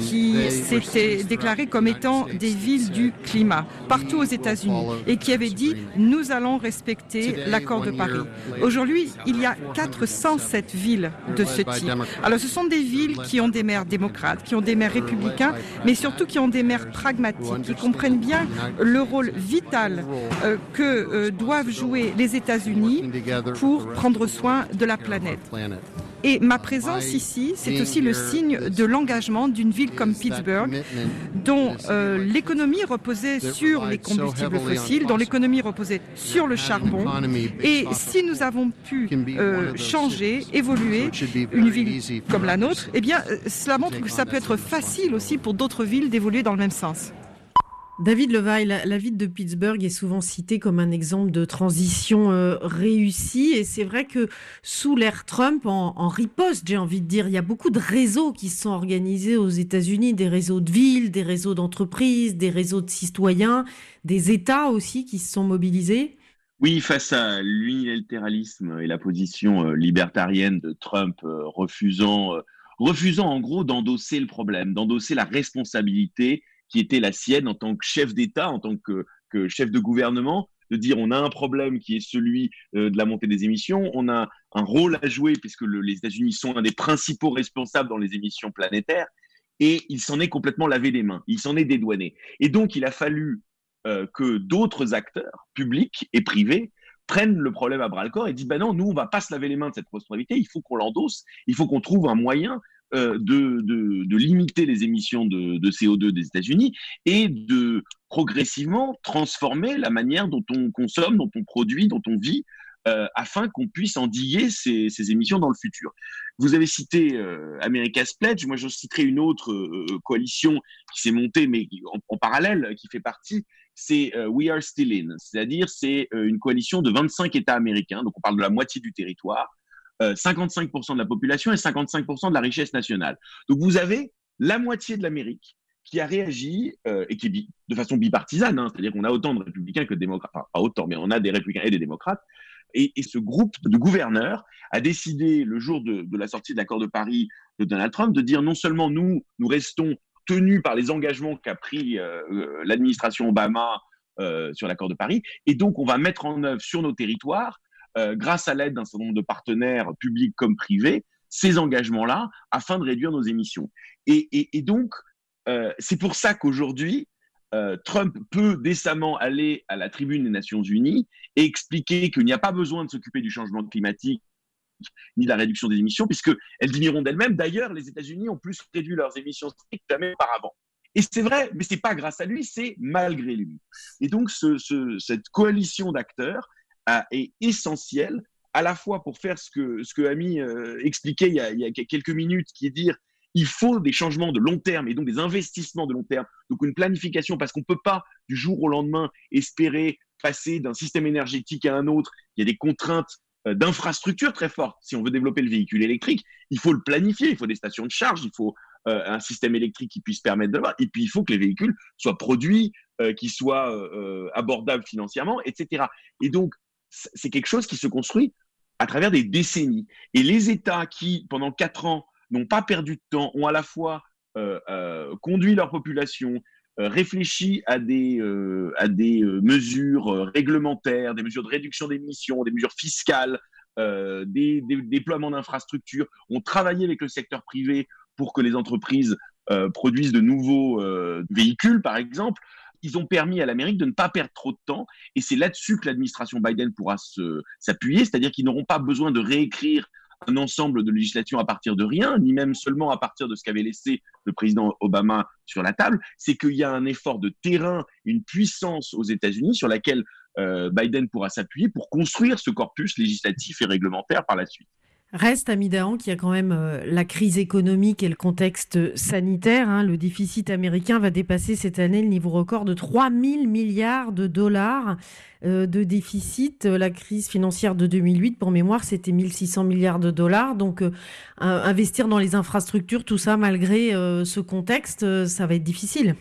qui s'étaient déclarées comme étant des villes du climat partout aux États-Unis et qui avaient dit nous allons respecter l'accord de Paris. Aujourd'hui, il y a 407 villes de ce type. Alors ce sont des villes qui ont des maires démocrates, qui ont des maires républicains, mais surtout qui ont des maires pragmatiques, qui comprennent bien le rôle vital euh, que euh, doivent jouer les États-Unis pour prendre soin de la planète. Et ma présence ici, c'est aussi le signe de l'engagement d'une ville comme Pittsburgh, dont euh, l'économie reposait sur les combustibles fossiles, dont l'économie reposait sur le charbon. Et si nous avons pu euh, changer, évoluer une ville comme la nôtre, eh bien, euh, cela montre que ça peut être facile aussi pour d'autres villes d'évoluer dans le même sens. David Levaille, la, ville de Pittsburgh est souvent citée comme un exemple de transition euh, réussie. Et c'est vrai que sous l'ère Trump, en, riposte, j'ai envie de dire, il y a beaucoup de réseaux qui se sont organisés aux États-Unis, des réseaux de villes, des réseaux d'entreprises, des réseaux de citoyens, des États aussi qui se sont mobilisés. Oui, face à l'unilatéralisme et la position euh, libertarienne de Trump euh, refusant, refusant en gros d'endosser le problème, d'endosser la responsabilité qui était la sienne en tant que chef d'État, en tant que, chef de gouvernement, de dire on a un problème qui est celui euh, de la montée des émissions, on a un rôle à jouer puisque les États-Unis sont un des principaux responsables dans les émissions planétaires, et il s'en est complètement lavé les mains, il s'en est dédouané. Et donc il a fallu euh, que d'autres acteurs, publics et privés, prennent le problème à bras le corps et disent ben non, nous on va pas se laver les mains de cette responsabilité, il faut qu'on l'endosse, il faut qu'on trouve un moyen euh, de, de, limiter les émissions de, de CO2 des États-Unis et de progressivement transformer la manière dont on consomme, dont on produit, dont on vit, euh, afin qu'on puisse endiguer ces, ces, émissions dans le futur. Vous avez cité euh, America's Pledge, moi je citerai une autre coalition qui s'est montée, mais en, en, parallèle, qui fait partie, c'est We Are Still In, c'est-à-dire c'est une coalition de 25 États américains, donc on parle de la moitié du territoire, 55% euh, de la population et 55% de la richesse nationale. Donc vous avez la moitié de l'Amérique qui a réagi euh, et qui est de façon bipartisane, hein, c'est-à-dire qu'on a autant de républicains que de démocrates, enfin pas autant, mais on a des républicains et des démocrates. Et, ce groupe de gouverneurs a décidé, le jour de, la sortie de l'accord de Paris de Donald Trump, de dire non seulement nous, nous restons tenus par les engagements qu'a pris euh, l'administration Obama sur l'accord de Paris, et donc on va mettre en œuvre sur nos territoires euh, grâce à l'aide d'un certain nombre de partenaires publics comme privés, ces engagements-là afin de réduire nos émissions. Et, donc, euh, c'est pour ça qu'aujourd'hui, euh, Trump peut décemment aller à la tribune des Nations Unies et expliquer qu'il n'y a pas besoin de s'occuper du changement climatique ni de la réduction des émissions, puisqu'elles diminueront d'elles-mêmes. D'ailleurs, les États-Unis ont plus réduit leurs émissions que jamais auparavant. Et c'est vrai, mais c'est pas grâce à lui, c'est malgré lui. Et donc, cette coalition d'acteurs est essentiel à la fois pour faire ce que, ce que Ami euh, expliquait il y, a, quelques minutes, qui est dire il faut des changements de long terme et donc des investissements de long terme, donc une planification, parce qu'on ne peut pas du jour au lendemain espérer passer d'un système énergétique à un autre. Il y a des contraintes euh, d'infrastructure très fortes. Si on veut développer le véhicule électrique, il faut le planifier, il faut des stations de charge, il faut euh, un système électrique qui puisse permettre de et puis il faut que les véhicules soient produits, qu'ils soient abordables financièrement, etc. Et donc, c'est quelque chose qui se construit à travers des décennies. Et les États qui, pendant quatre ans, n'ont pas perdu de temps, ont à la fois conduit leur population, à des, à des mesures réglementaires, des mesures de réduction d'émissions, des mesures fiscales, des, déploiements d'infrastructures, ont travaillé avec le secteur privé pour que les entreprises produisent de nouveaux véhicules, par exemple ils ont permis à l'Amérique de ne pas perdre trop de temps. Et c'est là-dessus que l'administration Biden pourra s'appuyer, c'est-à-dire qu'ils n'auront pas besoin de réécrire un ensemble de législation à partir de rien, ni même seulement à partir de ce qu'avait laissé le président Obama sur la table, c'est qu'il y a un effort de terrain, une puissance aux États-Unis sur laquelle euh, Biden pourra s'appuyer pour construire ce corpus législatif et réglementaire par la suite. Reste à Midahan qu'il y a quand même euh, la crise économique et le contexte sanitaire. Hein. Le déficit américain va dépasser cette année le niveau record de 3 000 milliards de dollars euh, de déficit. La crise financière de 2008, pour mémoire, c'était 1600 milliards de dollars. Donc, euh, investir dans les infrastructures, tout ça, malgré ce contexte, ça va être difficile.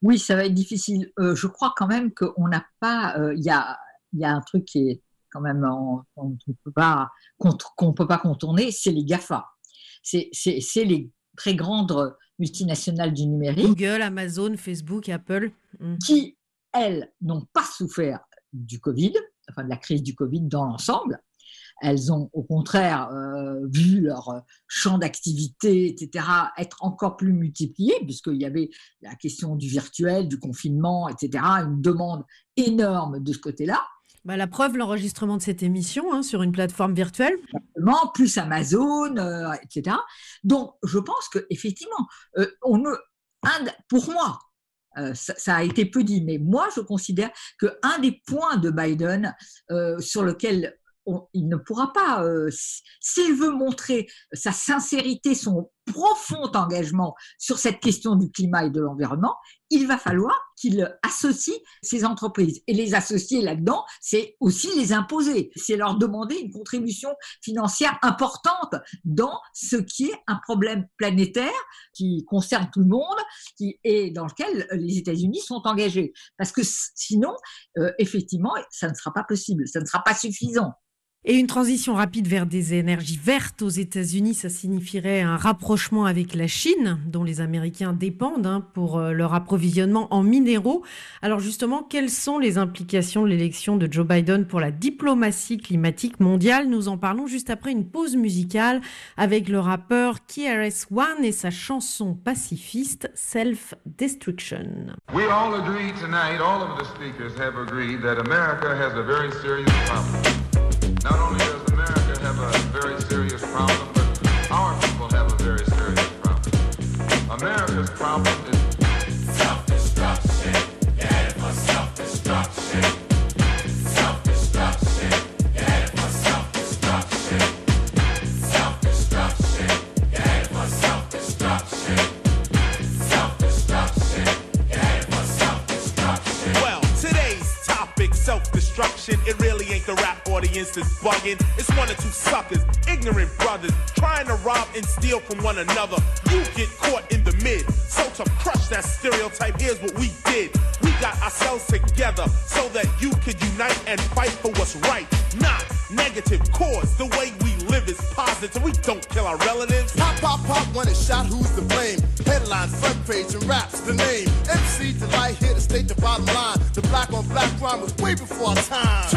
Oui, ça va être difficile. je crois quand même qu'on n'a pas. Il y a, y, a, un truc qui est quand même qu'on ne peut pas, qu'on peut pas contourner, c'est les GAFA. C'est les très grandes multinationales du numérique. Google, Amazon, Facebook, Apple. Hmm. Qui, elles, n'ont pas souffert du Covid, enfin de la crise du Covid dans l'ensemble. Elles ont au contraire euh, vu leur champ d'activité, etc., être encore plus multiplié, puisqu'il y avait la question du virtuel, du confinement, etc., une demande énorme de ce côté-là. Bah, la preuve, l'enregistrement de cette émission hein, sur une plateforme virtuelle. Plus Amazon, euh, etc. Donc, je pense qu'effectivement, euh, pour moi, euh, ça, a été peu dit, mais moi, je considère qu'un des points de Biden sur lequel il ne pourra pas, s'il veut montrer sa sincérité, son profond engagement sur cette question du climat et de l'environnement, il va falloir qu'il associe ces entreprises. Et les associer là-dedans, c'est aussi les imposer. C'est leur demander une contribution financière importante dans ce qui est un problème planétaire qui concerne tout le monde qui, et dans lequel les États-Unis sont engagés. Parce que sinon, euh, effectivement, ça ne sera pas possible, ça ne sera pas suffisant. Et une transition rapide vers des énergies vertes aux États-Unis, ça signifierait un rapprochement avec la Chine, dont les Américains dépendent hein, pour euh, leur approvisionnement en minéraux. Alors justement, quelles sont les implications de l'élection de Joe Biden pour la diplomatie climatique mondiale? Nous en parlons juste après une pause musicale avec le rappeur KRS-One et sa chanson pacifiste Self Destruction. We all agree tonight, all of the speakers have agreed that America has a very serious problem. Not only does America have a very serious problem, but our people have a very serious problem. America's problem is self-destruction. It really audience bugging. It's one or two suckers, ignorant brothers, trying to rob and steal from one another. You get caught in the mid. So to crush that stereotype, here's what we did. We got ourselves together so that you could unite and fight for what's right. Not negative cause. The way we live is positive. We don't kill our relatives. Pop, pop, pop, when it's shot, who's to blame? Headlines, front page, and raps the name. MC Delight here to state the bottom line. The black on black crime was way before our time.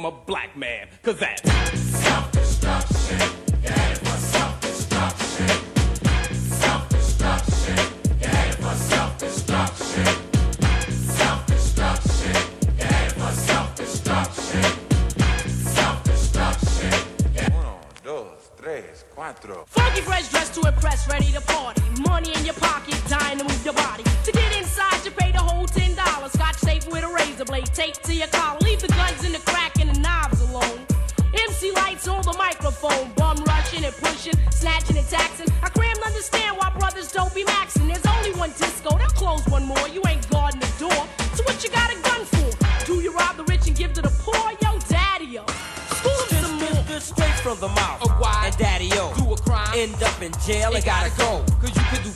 From a black man, cause that's self destruction. Yeah, for self destruction. Self destruction. Yeah, for self destruction. cuatro. Funky fresh dressed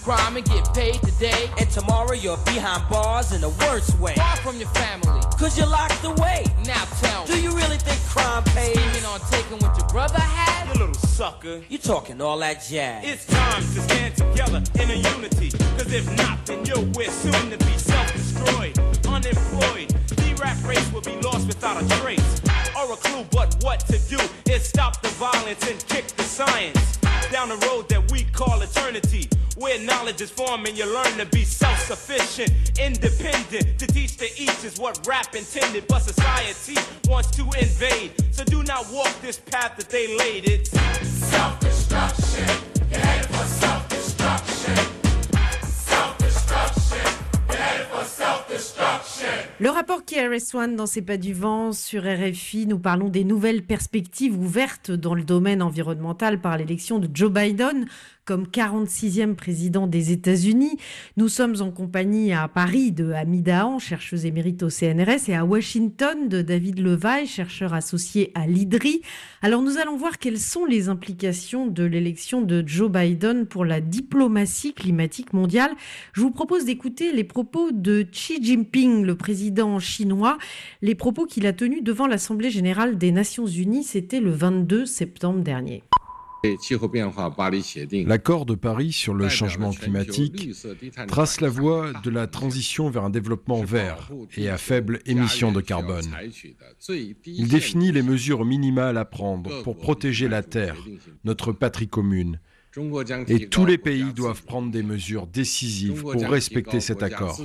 crime and get paid today. And tomorrow you're behind bars in the worst way. Far from your family. Cause you're locked away. Now tell me. Do you really think crime pays? Scheming on taking what your brother had? You little sucker. You talking all that jazz. It's time to stand together in a unity. Cause if not, then you'll we're soon to be self-destroyed, unemployed. The rap race will be lost without a trace or a clue. But what to do is stop the violence and kick the science down the road that we call eternity. Where knowledge is formed and you learn to be self-sufficient, independent. To teach the each is what rap intended, but society wants to invade. So do not walk this path that they laid. It's self-destruction. You're Le rapport KRS-One dans C'est pas du vent sur RFI, nous parlons des nouvelles perspectives ouvertes dans le domaine environnemental par l'élection de Joe Biden comme 46e président des États-Unis. Nous sommes en compagnie à Paris de Amida Dahan, chercheuse émérite au CNRS, et à Washington de David Levaille, chercheur associé à l'IDRI. Alors nous allons voir quelles sont les implications de l'élection de Joe Biden pour la diplomatie climatique mondiale. Je vous propose d'écouter les propos de Xi Jinping, le président chinois, les propos qu'il a tenus devant l'Assemblée générale des Nations unies, c'était le 22 septembre dernier. L'accord de Paris sur le changement climatique trace la voie de la transition vers un développement vert et à faible émission de carbone. Il définit les mesures minimales à prendre pour protéger la Terre, notre patrie commune. Et tous les pays doivent prendre des mesures décisives pour respecter cet accord.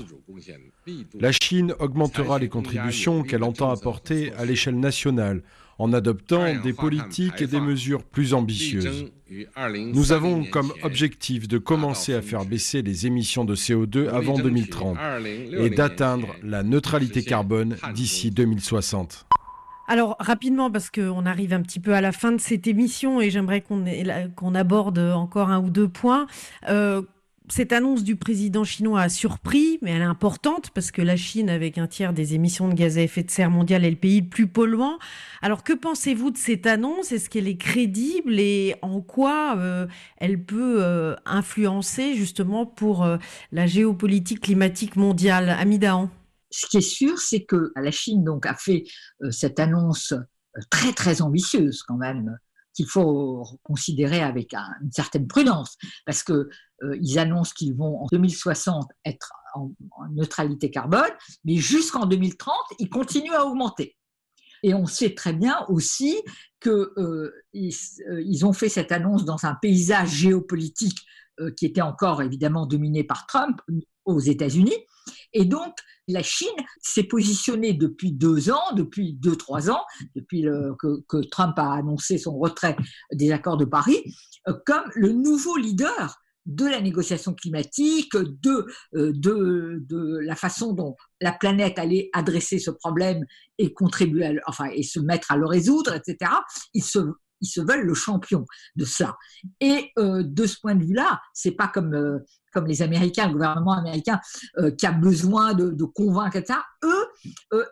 La Chine augmentera les contributions qu'elle entend apporter à l'échelle nationale en adoptant des politiques et des mesures plus ambitieuses. Nous avons comme objectif de commencer à faire baisser les émissions de CO2 avant 2030 et d'atteindre la neutralité carbone d'ici 2060. Alors rapidement, parce qu'on arrive un petit peu à la fin de cette émission et j'aimerais qu'on aborde encore un ou deux points. Euh, cette annonce du président chinois a surpris, mais elle est importante parce que la Chine, avec un tiers des émissions de gaz à effet de serre mondial, est le pays le plus polluant. Alors que pensez-vous de cette annonce? Est-ce qu'elle est crédible et en quoi euh, elle peut euh, influencer justement pour euh, la géopolitique climatique mondiale? Amidahan Ce qui est sûr, c'est que la Chine donc a fait cette annonce très très ambitieuse quand même qu'il faut considérer avec une certaine prudence, parce qu'ils euh, annoncent qu'ils vont en 2060 être en, neutralité carbone, mais jusqu'en 2030, ils continuent à augmenter. Et on sait très bien aussi qu'ils euh, euh, ils ont fait cette annonce dans un paysage géopolitique qui était encore évidemment dominé par Trump aux États-Unis. Et donc, la Chine s'est positionnée depuis deux ans, depuis deux, trois ans, depuis que, Trump a annoncé son retrait des accords de Paris, euh, comme le nouveau leader de la négociation climatique, de, euh, de, de, la façon dont la planète allait adresser ce problème et contribuer, enfin, et se mettre à le résoudre, etc. Il se, ils se veulent le champion de ça. Et euh, de ce point de vue-là, c'est pas comme euh, comme les Américains, le gouvernement américain euh, qui a besoin de, de convaincre, etc. Eux,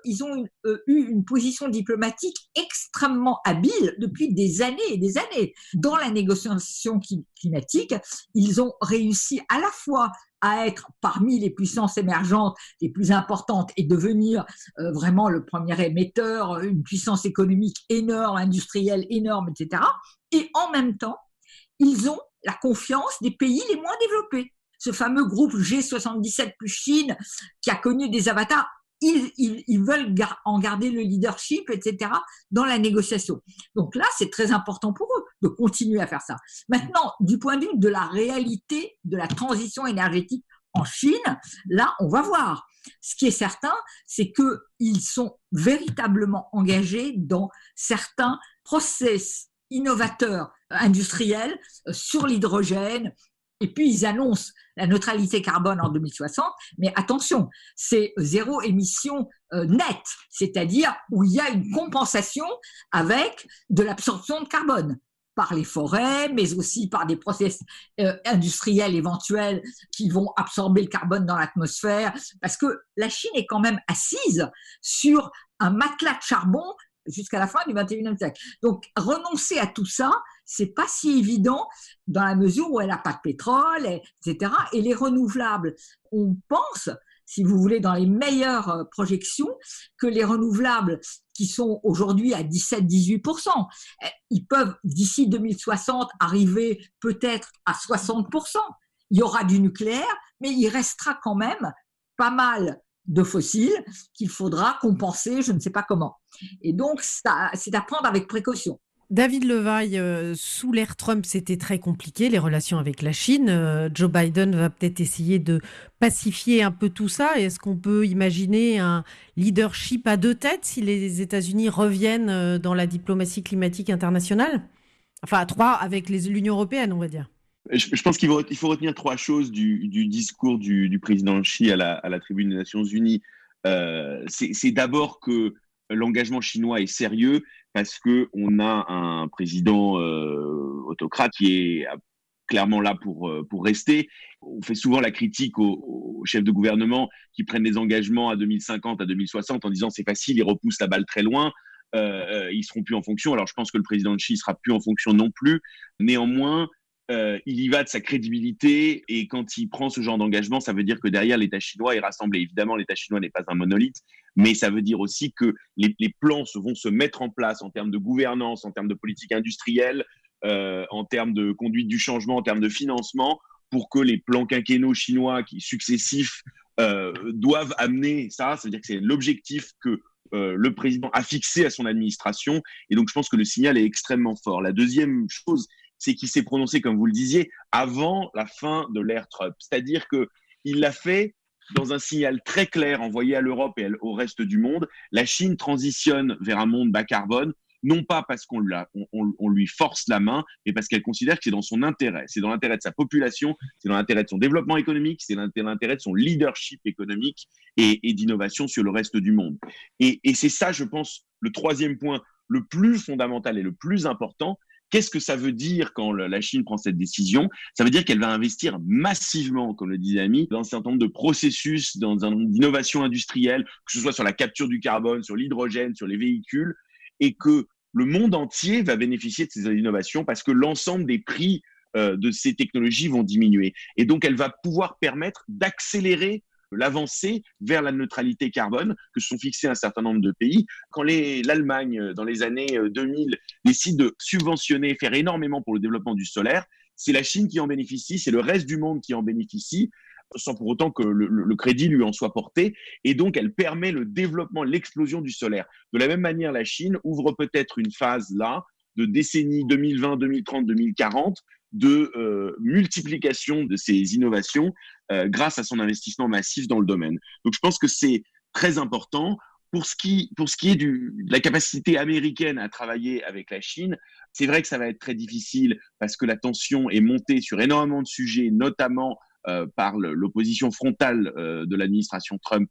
ils ont eu une position diplomatique extrêmement habile depuis des années et des années. Dans la négociation climatique, ils ont réussi à la fois à être parmi les puissances émergentes les plus importantes et devenir euh, vraiment le premier émetteur, une puissance économique énorme, industrielle énorme, etc. Et en même temps, ils ont la confiance des pays les moins développés. Ce fameux groupe G77 plus Chine qui a connu des avatars ils, veulent en garder le leadership, etc., dans la négociation. Donc là, c'est très important pour eux de continuer à faire ça. Maintenant, du point de vue de la réalité de la transition énergétique en Chine, là, on va voir. Ce qui est certain, c'est qu'ils sont véritablement engagés dans certains process innovateurs industriels euh, sur l'hydrogène, et puis, ils annoncent la neutralité carbone en 2060, mais attention, c'est zéro émission euh, nette, c'est-à-dire où il y a une compensation avec de l'absorption de carbone par les forêts, mais aussi par des process euh, industriels éventuels qui vont absorber le carbone dans l'atmosphère, parce que la Chine est quand même assise sur un matelas de charbon jusqu'à la fin du 21e siècle. Donc, renoncer à tout ça, c'est pas si évident dans la mesure où elle n'a pas de pétrole, etc. Et les renouvelables, on pense, si vous voulez, dans les meilleures euh, projections, que les renouvelables qui sont aujourd'hui à 17-18%, eh, ils peuvent d'ici 2060 arriver peut-être à 60%. Il y aura du nucléaire, mais il restera quand même pas mal de fossiles qu'il faudra compenser, je ne sais pas comment. Et donc, c'est à prendre avec précaution. David Levaille, euh, sous l'ère Trump, c'était très compliqué, les relations avec la Chine. Euh, Joe Biden va peut-être essayer de pacifier un peu tout ça. Est-ce qu'on peut imaginer un leadership à deux têtes si les États-Unis reviennent euh, dans la diplomatie climatique internationale? Enfin, à trois avec l'Union européenne, on va dire. Je, pense qu'il faut, retenir trois choses du, discours du, président Xi à la, tribune des Nations Unies. C'est d'abord que l'engagement chinois est sérieux parce qu'on a un président euh, autocrate qui est clairement là pour, euh, pour rester. On fait souvent la critique aux, chefs de gouvernement qui prennent des engagements à 2050, à 2060 en disant c'est facile, ils repoussent la balle très loin. Euh, ils seront plus en fonction. Alors je pense que le président de Xi sera plus en fonction non plus. Néanmoins, euh, il y va de sa crédibilité et quand il prend ce genre d'engagement, ça veut dire que derrière l'État chinois est rassemblé. Évidemment, l'État chinois n'est pas un monolithe, mais ça veut dire aussi que les, plans vont se mettre en place en termes de gouvernance, en termes de politique industrielle, euh, en termes de conduite du changement, en termes de financement, pour que les plans quinquennaux chinois qui successifs euh, doivent amener ça. Ça veut dire que c'est l'objectif que le président a fixé à son administration. Et donc, je pense que le signal est extrêmement fort. La deuxième chose, c'est qu'il s'est prononcé, comme vous le disiez, avant la fin de l'ère Trump. C'est-à-dire qu'il l'a fait dans un signal très clair envoyé à l'Europe et au reste du monde. La Chine transitionne vers un monde bas carbone, non pas parce qu'on lui force la main, mais parce qu'elle considère que c'est dans son intérêt. C'est dans l'intérêt de sa population, c'est dans l'intérêt de son développement économique, c'est dans l'intérêt de son leadership économique et, d'innovation sur le reste du monde. et c'est ça, je pense, le troisième point le plus fondamental et le plus important, Qu'est-ce que ça veut dire quand la Chine prend cette décision? Ça veut dire qu'elle va investir massivement, comme le disait Ami, dans un certain nombre de processus, dans un nombre d'innovations industrielles, que ce soit sur la capture du carbone, sur l'hydrogène, sur les véhicules, et que le monde entier va bénéficier de ces innovations parce que l'ensemble des prix euh, de ces technologies vont diminuer. Et donc, elle va pouvoir permettre d'accélérer l'avancée vers la neutralité carbone que se sont fixés un certain nombre de pays. Quand l'Allemagne, euh, dans les années 2000, euh, décide de subventionner, faire énormément pour le développement du solaire, c'est la Chine qui en bénéficie, c'est le reste du monde qui en bénéficie sans pour autant que le, crédit lui en soit porté. Et donc, elle permet le développement, l'explosion du solaire. De la même manière, la Chine ouvre peut-être une phase là de décennie 2020, 2030, 2040 de euh, multiplication de ces innovations euh, grâce à son investissement massif dans le domaine. Donc je pense que c'est très important. Pour ce qui, pour ce qui est de la capacité américaine à travailler avec la Chine, c'est vrai que ça va être très difficile parce que la tension est montée sur énormément de sujets, notamment euh, par l'opposition frontale de l'administration Trump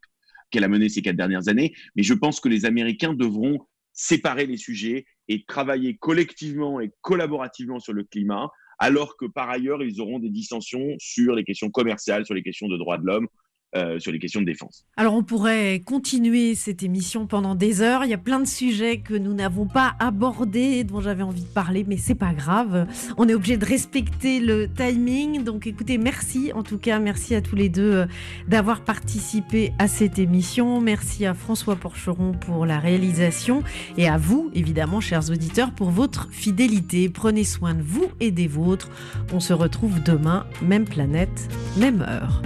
qu'elle a menée ces quatre dernières années. Mais je pense que les Américains devront séparer les sujets et travailler collectivement et collaborativement sur le climat alors que par ailleurs, ils auront des dissensions sur les questions commerciales, sur les questions de droits de l'homme, euh, sur les questions de défense. Alors on pourrait continuer cette émission pendant des heures. Il y a plein de sujets que nous n'avons pas abordés, dont j'avais envie de parler, mais c'est pas grave. On est obligé de respecter le timing. Donc écoutez, merci en tout cas, merci à tous les deux euh, d'avoir participé à cette émission. Merci à François Porcheron pour la réalisation et à vous, évidemment, chers auditeurs, pour votre fidélité. Prenez soin de vous et des vôtres. On se retrouve demain, même planète, même heure.